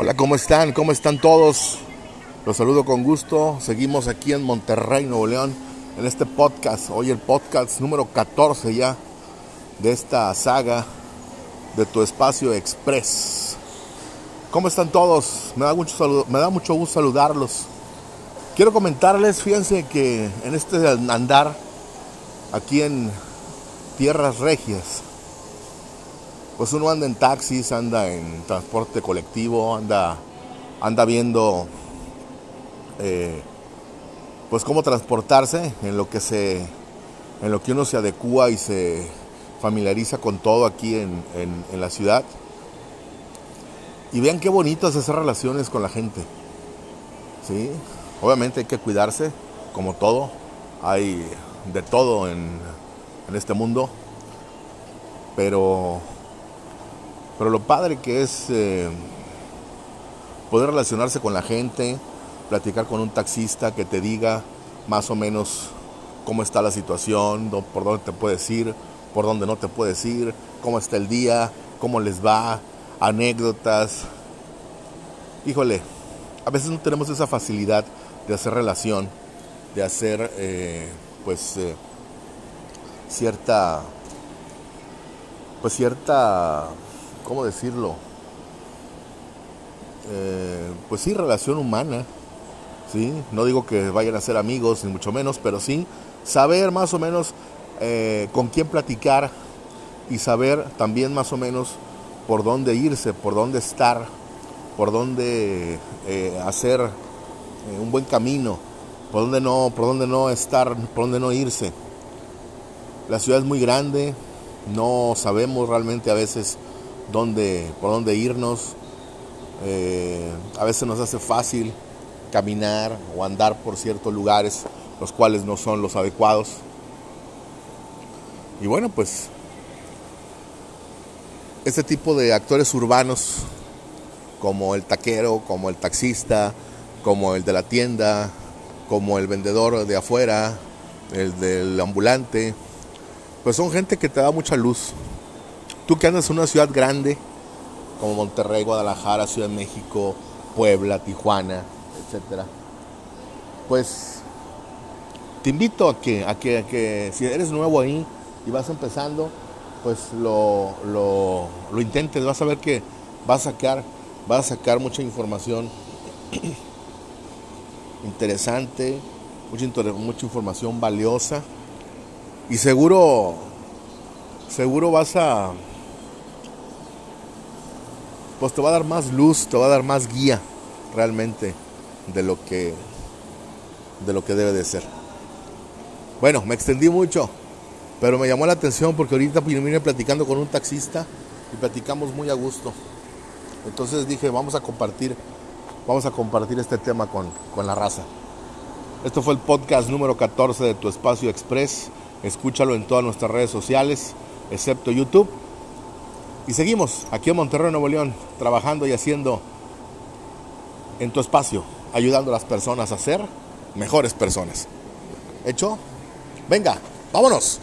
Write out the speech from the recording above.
Hola, ¿cómo están? ¿Cómo están todos? Los saludo con gusto. Seguimos aquí en Monterrey, Nuevo León, en este podcast. Hoy el podcast número 14 ya de esta saga de tu espacio express. ¿Cómo están todos? Me da mucho, me da mucho gusto saludarlos. Quiero comentarles, fíjense que en este andar aquí en Tierras Regias, pues uno anda en taxis, anda en transporte colectivo, anda, anda viendo eh, pues cómo transportarse en lo que se en lo que uno se adecua y se familiariza con todo aquí en, en la ciudad. Y vean qué bonito es hacer relaciones con la gente. ¿Sí? Obviamente hay que cuidarse, como todo. Hay de todo en, en este mundo. Pero pero lo padre que es eh, poder relacionarse con la gente, platicar con un taxista que te diga más o menos cómo está la situación, por dónde te puedes ir, por dónde no te puedes ir, cómo está el día, cómo les va, anécdotas. Híjole, a veces no tenemos esa facilidad de hacer relación, de hacer eh, pues eh, cierta pues cierta ¿cómo decirlo? Eh, pues sí, relación humana, ¿sí? No digo que vayan a ser amigos, ni mucho menos, pero sí saber más o menos eh, con quién platicar y saber también más o menos por dónde irse, por dónde estar, por dónde eh, hacer un buen camino, por dónde no, por dónde no estar, por dónde no irse. La ciudad es muy grande, no sabemos realmente a veces dónde, por dónde irnos. Eh, a veces nos hace fácil caminar o andar por ciertos lugares los cuales no son los adecuados. Y bueno, pues este tipo de actores urbanos, como el taquero, como el taxista, como el de la tienda, como el vendedor de afuera, el del ambulante, pues son gente que te da mucha luz, Tú que andas en una ciudad grande, como Monterrey, Guadalajara, Ciudad de México, Puebla, Tijuana, etcétera, pues te invito a que, a que, si eres nuevo ahí y vas empezando, pues lo, lo, lo intentes, vas a ver que vas a sacar, vas a sacar mucha información interesante, mucha, mucha información valiosa. Y seguro, seguro vas a pues te va a dar más luz, te va a dar más guía realmente de lo que de lo que debe de ser. Bueno, me extendí mucho, pero me llamó la atención porque ahorita vine platicando con un taxista y platicamos muy a gusto. Entonces dije, vamos a compartir, vamos a compartir este tema con, con la raza. Esto fue el podcast número 14 de Tu Espacio Express. Escúchalo en todas nuestras redes sociales, excepto YouTube. Y seguimos aquí en Monterrey, Nuevo León, trabajando y haciendo en tu espacio, ayudando a las personas a ser mejores personas. ¿Hecho? Venga, vámonos.